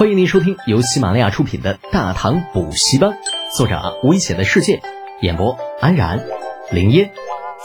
欢迎您收听由喜马拉雅出品的《大唐补习班》，作者危险的世界，演播安然、林烟、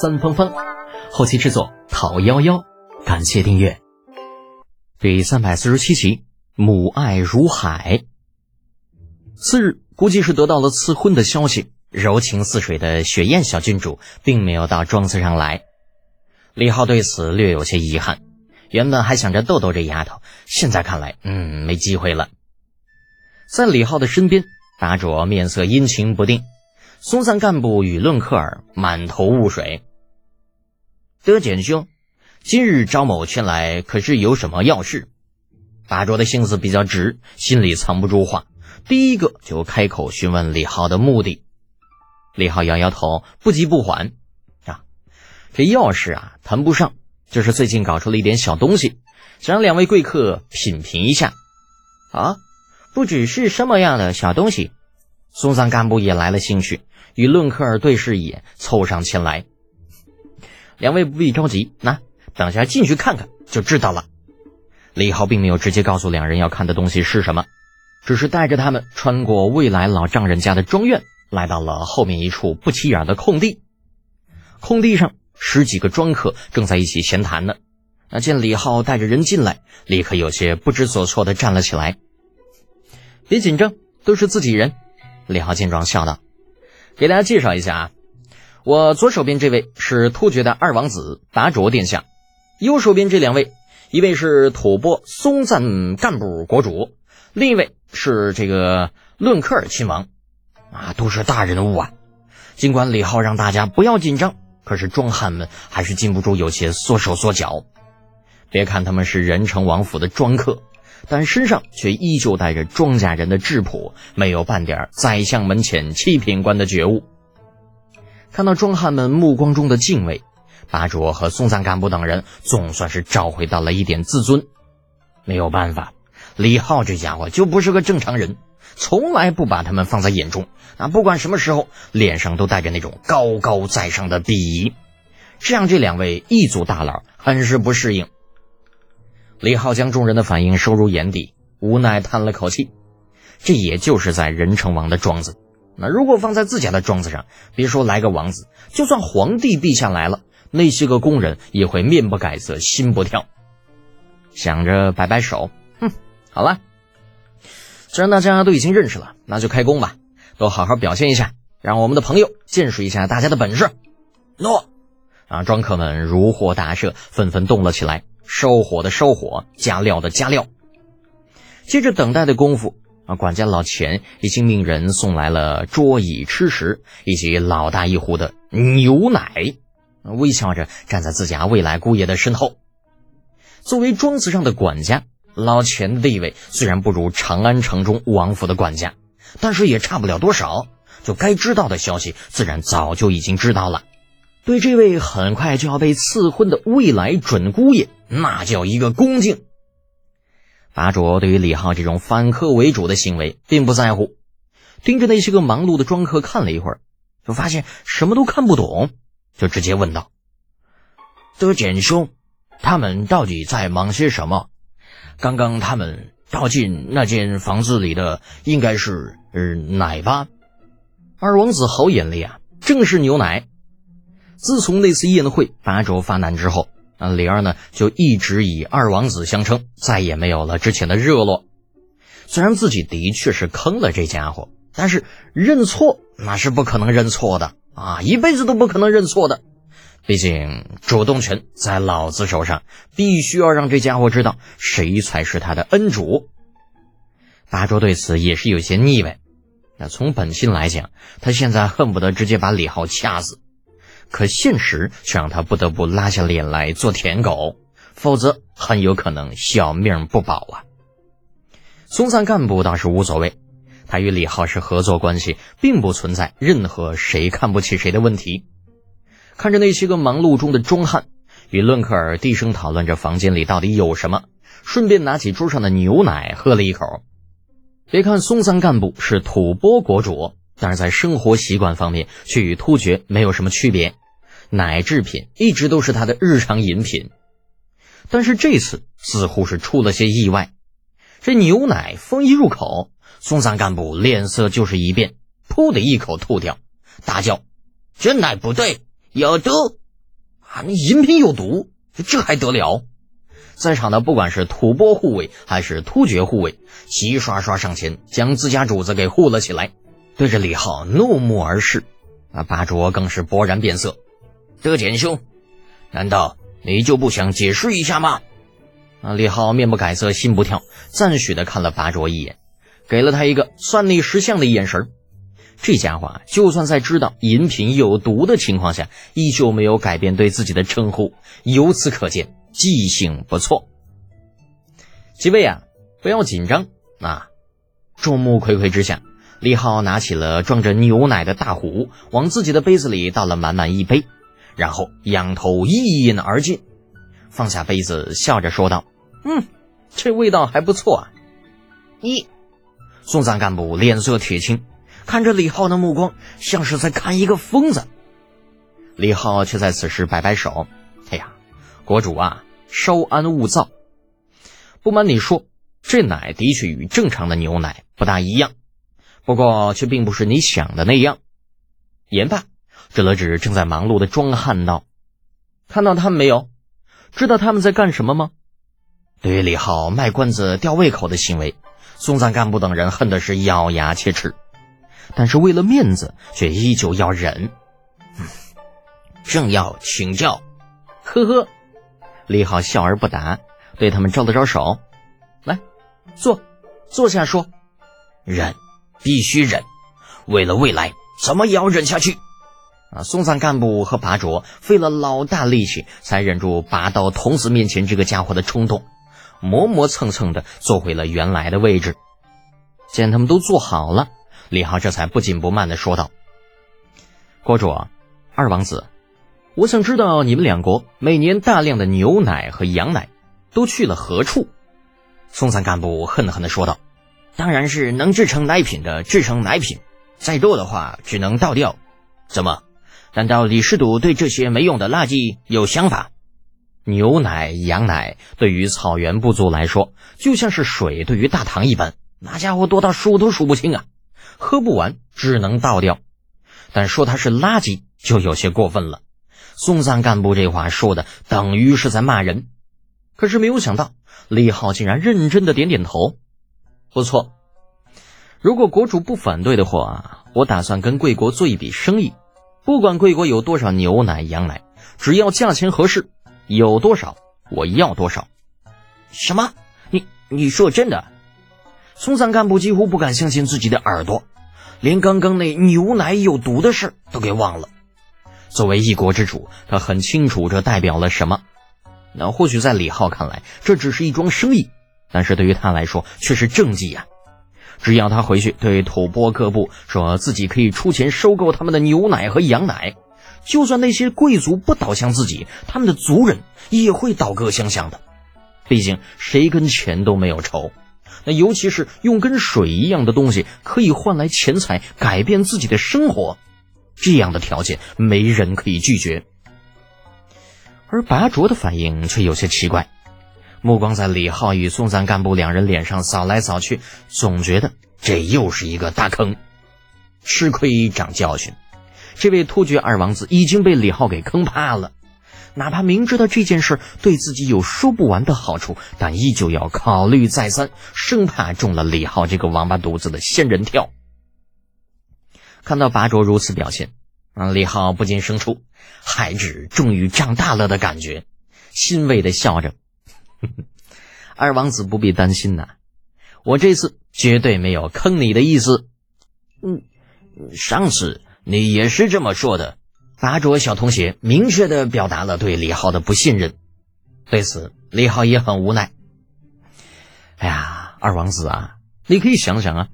三芳芳，后期制作陶幺幺。感谢订阅。第三百四十七集，母爱如海。次日，估计是得到了赐婚的消息，柔情似水的雪燕小郡主并没有到庄子上来。李浩对此略有些遗憾。原本还想着逗逗这丫头，现在看来，嗯，没机会了。在李浩的身边，达卓面色阴晴不定，松散干部与论克尔满头雾水。德简兄，今日招某前来，可是有什么要事？达卓的性子比较直，心里藏不住话，第一个就开口询问李浩的目的。李浩摇摇头，不急不缓：“啊，这要事啊，谈不上。”就是最近搞出了一点小东西，想让两位贵客品评一下。啊，不只是什么样的小东西，松散干部也来了兴趣，与论克尔对视一眼，凑上前来。两位不必着急，那等下进去看看就知道了。李浩并没有直接告诉两人要看的东西是什么，只是带着他们穿过未来老丈人家的庄院，来到了后面一处不起眼的空地。空地上。十几个庄客正在一起闲谈呢，那见李浩带着人进来，立刻有些不知所措的站了起来。别紧张，都是自己人。李浩见状笑道：“给大家介绍一下啊，我左手边这位是突厥的二王子达卓殿下，右手边这两位，一位是吐蕃松赞干部国主，另一位是这个论克尔亲王，啊，都是大人物啊。尽管李浩让大家不要紧张。”可是庄汉们还是禁不住有些缩手缩脚。别看他们是仁城王府的庄客，但身上却依旧带着庄稼人的质朴，没有半点宰相门前七品官的觉悟。看到庄汉们目光中的敬畏，巴卓和松赞干部等人总算是找回到了一点自尊。没有办法，李浩这家伙就不是个正常人。从来不把他们放在眼中啊！不管什么时候，脸上都带着那种高高在上的鄙夷，这让这两位异族大佬很是不适应。李浩将众人的反应收入眼底，无奈叹了口气。这也就是在仁成王的庄子，那如果放在自家的庄子上，别说来个王子，就算皇帝陛下来了，那些个工人也会面不改色，心不跳。想着摆摆手，哼，好了。既然大家都已经认识了，那就开工吧，都好好表现一下，让我们的朋友见识一下大家的本事。诺！啊，庄客们如获大赦，纷纷动了起来，收火的收火，加料的加料。接着等待的功夫，啊，管家老钱已经命人送来了桌椅吃食以及老大一壶的牛奶，微笑着站在自家未来姑爷的身后。作为庄子上的管家。老钱的地位虽然不如长安城中王府的管家，但是也差不了多少。就该知道的消息，自然早就已经知道了。对这位很快就要被赐婚的未来准姑爷，那叫一个恭敬。法主对于李浩这种反客为主的行为并不在乎，盯着那些个忙碌的庄客看了一会儿，就发现什么都看不懂，就直接问道：“德简兄，他们到底在忙些什么？”刚刚他们跳进那间房子里的应该是呃奶吧？二王子好眼力啊，正是牛奶。自从那次宴会八周发难之后，啊李二呢就一直以二王子相称，再也没有了之前的热络。虽然自己的确是坑了这家伙，但是认错那是不可能认错的啊，一辈子都不可能认错的。毕竟主动权在老子手上，必须要让这家伙知道谁才是他的恩主。大周对此也是有些腻歪。那从本性来讲，他现在恨不得直接把李浩掐死，可现实却让他不得不拉下脸来做舔狗，否则很有可能小命不保啊。松散干部倒是无所谓，他与李浩是合作关系，并不存在任何谁看不起谁的问题。看着那些个忙碌中的钟汉，与论克尔低声讨论着房间里到底有什么，顺便拿起桌上的牛奶喝了一口。别看松赞干部是吐蕃国主，但是在生活习惯方面却与突厥没有什么区别，奶制品一直都是他的日常饮品。但是这次似乎是出了些意外，这牛奶风一入口，松赞干部脸色就是一变，噗的一口吐掉，大叫：“这奶不对，有毒！啊，你饮品有毒，这还得了？”在场的不管是吐蕃护卫还是突厥护卫，齐刷刷上前将自家主子给护了起来，对着李浩怒目而视。啊，巴卓更是勃然变色。德简兄，难道你就不想解释一下吗？啊，李浩面不改色心不跳，赞许的看了巴卓一眼，给了他一个算你识相的眼神。这家伙就算在知道饮品有毒的情况下，依旧没有改变对自己的称呼，由此可见。记性不错，几位啊，不要紧张啊！众目睽睽之下，李浩拿起了装着牛奶的大壶，往自己的杯子里倒了满满一杯，然后仰头一饮而尽，放下杯子，笑着说道：“嗯，这味道还不错啊。”一，送葬干部脸色铁青，看着李浩的目光像是在看一个疯子。李浩却在此时摆摆手：“哎呀，国主啊！”稍安勿躁。不瞒你说，这奶的确与正常的牛奶不大一样，不过却并不是你想的那样。言罢，指了指正在忙碌的庄汉道：“看到他们没有？知道他们在干什么吗？”对于李浩卖关子吊胃口的行为，松赞干部等人恨的是咬牙切齿，但是为了面子，却依旧要忍。正要请教，呵呵。李浩笑而不答，对他们招了招手：“来，坐，坐下说。忍，必须忍。为了未来，怎么也要忍下去。”啊，松赞干部和拔卓费了老大力气，才忍住拔刀捅死面前这个家伙的冲动，磨磨蹭蹭的坐回了原来的位置。见他们都坐好了，李浩这才不紧不慢的说道：“国主，二王子。”我想知道你们两国每年大量的牛奶和羊奶都去了何处？松赞干部恨恨地说道：“当然是能制成奶品的制成奶品，再多的话只能倒掉。怎么？难道李师笃对这些没用的垃圾有想法？牛奶、羊奶对于草原部族来说，就像是水对于大唐一般，那家伙多到数都数不清啊！喝不完只能倒掉。但说它是垃圾就有些过分了。”松赞干部这话说的等于是在骂人，可是没有想到李浩竟然认真的点点头。不错，如果国主不反对的话，我打算跟贵国做一笔生意，不管贵国有多少牛奶、羊奶，只要价钱合适，有多少我要多少。什么？你你说真的？松赞干部几乎不敢相信自己的耳朵，连刚刚那牛奶有毒的事都给忘了。作为一国之主，他很清楚这代表了什么。那或许在李浩看来，这只是一桩生意，但是对于他来说却是政绩呀。只要他回去对吐蕃各部说自己可以出钱收购他们的牛奶和羊奶，就算那些贵族不倒向自己，他们的族人也会倒戈相向的。毕竟谁跟钱都没有仇，那尤其是用跟水一样的东西可以换来钱财，改变自己的生活。这样的条件没人可以拒绝，而拔卓的反应却有些奇怪，目光在李浩与松赞干部两人脸上扫来扫去，总觉得这又是一个大坑。吃亏长教训，这位突厥二王子已经被李浩给坑怕了，哪怕明知道这件事对自己有说不完的好处，但依旧要考虑再三，生怕中了李浩这个王八犊子的仙人跳。看到拔卓如此表现，啊，李浩不禁生出孩子终于长大了的感觉，欣慰的笑着：“ 二王子不必担心呐，我这次绝对没有坑你的意思。”嗯，上次你也是这么说的。拔卓小同学明确的表达了对李浩的不信任，对此李浩也很无奈。哎呀，二王子啊，你可以想想啊，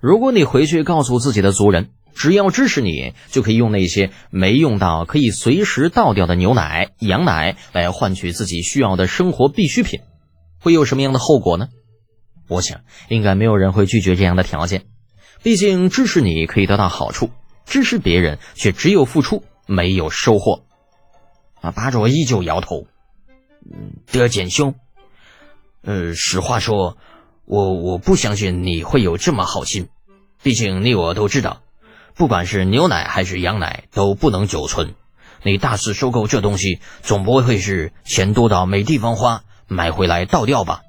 如果你回去告诉自己的族人。只要支持你，就可以用那些没用到、可以随时倒掉的牛奶、羊奶来换取自己需要的生活必需品，会有什么样的后果呢？我想，应该没有人会拒绝这样的条件。毕竟，支持你可以得到好处，支持别人却只有付出没有收获。啊，八卓依旧摇头。德简兄，呃，实话说，我我不相信你会有这么好心，毕竟你我都知道，不管是牛奶还是羊奶都不能久存。你大肆收购这东西，总不会是钱多到没地方花，买回来倒掉吧？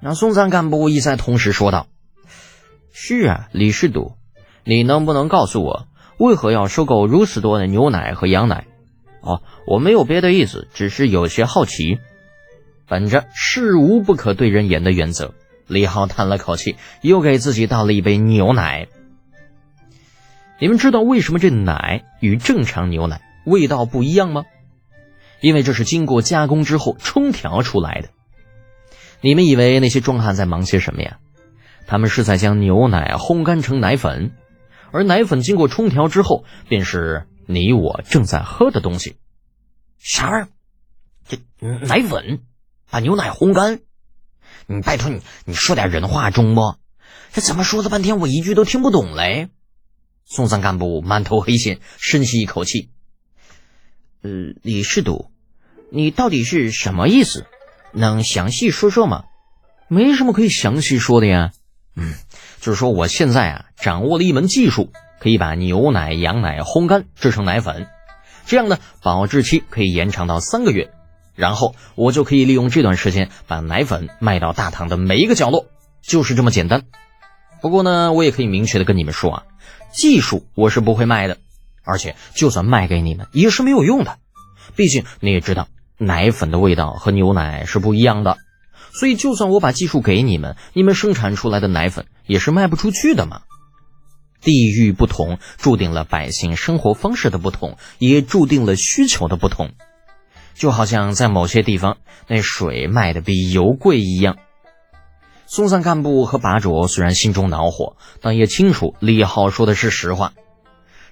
那松赞干部一再同时说道：“是啊，李世笃，你能不能告诉我，为何要收购如此多的牛奶和羊奶？哦，我没有别的意思，只是有些好奇。”本着事无不可对人言的原则，李浩叹了口气，又给自己倒了一杯牛奶。你们知道为什么这奶与正常牛奶？味道不一样吗？因为这是经过加工之后冲调出来的。你们以为那些壮汉在忙些什么呀？他们是在将牛奶烘干成奶粉，而奶粉经过冲调之后，便是你我正在喝的东西。啥玩意儿？这奶粉把牛奶烘干？你拜托你，你说点人话中不？这怎么说了半天，我一句都听不懂嘞？松赞干部满头黑线，深吸一口气。呃，李世笃，你到底是什么意思？能详细说说吗？没什么可以详细说的呀。嗯，就是说我现在啊，掌握了一门技术，可以把牛奶、羊奶烘干制成奶粉，这样呢，保质期可以延长到三个月，然后我就可以利用这段时间把奶粉卖到大唐的每一个角落，就是这么简单。不过呢，我也可以明确的跟你们说啊，技术我是不会卖的。而且，就算卖给你们也是没有用的，毕竟你也知道，奶粉的味道和牛奶是不一样的。所以，就算我把技术给你们，你们生产出来的奶粉也是卖不出去的嘛。地域不同，注定了百姓生活方式的不同，也注定了需求的不同。就好像在某些地方，那水卖的比油贵一样。松散干部和把主虽然心中恼火，但也清楚李浩说的是实话。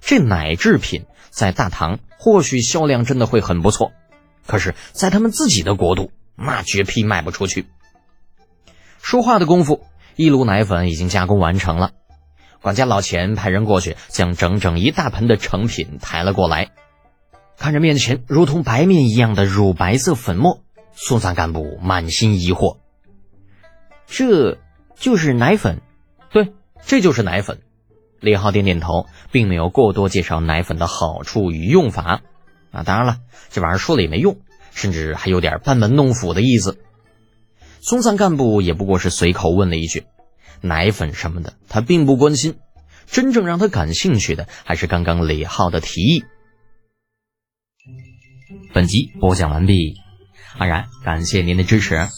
这奶制品在大唐或许销量真的会很不错，可是，在他们自己的国度，那绝批卖不出去。说话的功夫，一炉奶粉已经加工完成了。管家老钱派人过去，将整整一大盆的成品抬了过来。看着面前如同白面一样的乳白色粉末，松赞干部满心疑惑：“这就是奶粉？对，这就是奶粉。”李浩点点头，并没有过多介绍奶粉的好处与用法。啊，当然了，这玩意儿说了也没用，甚至还有点班门弄斧的意思。松散干部也不过是随口问了一句：“奶粉什么的，他并不关心。真正让他感兴趣的，还是刚刚李浩的提议。”本集播讲完毕，安然感谢您的支持。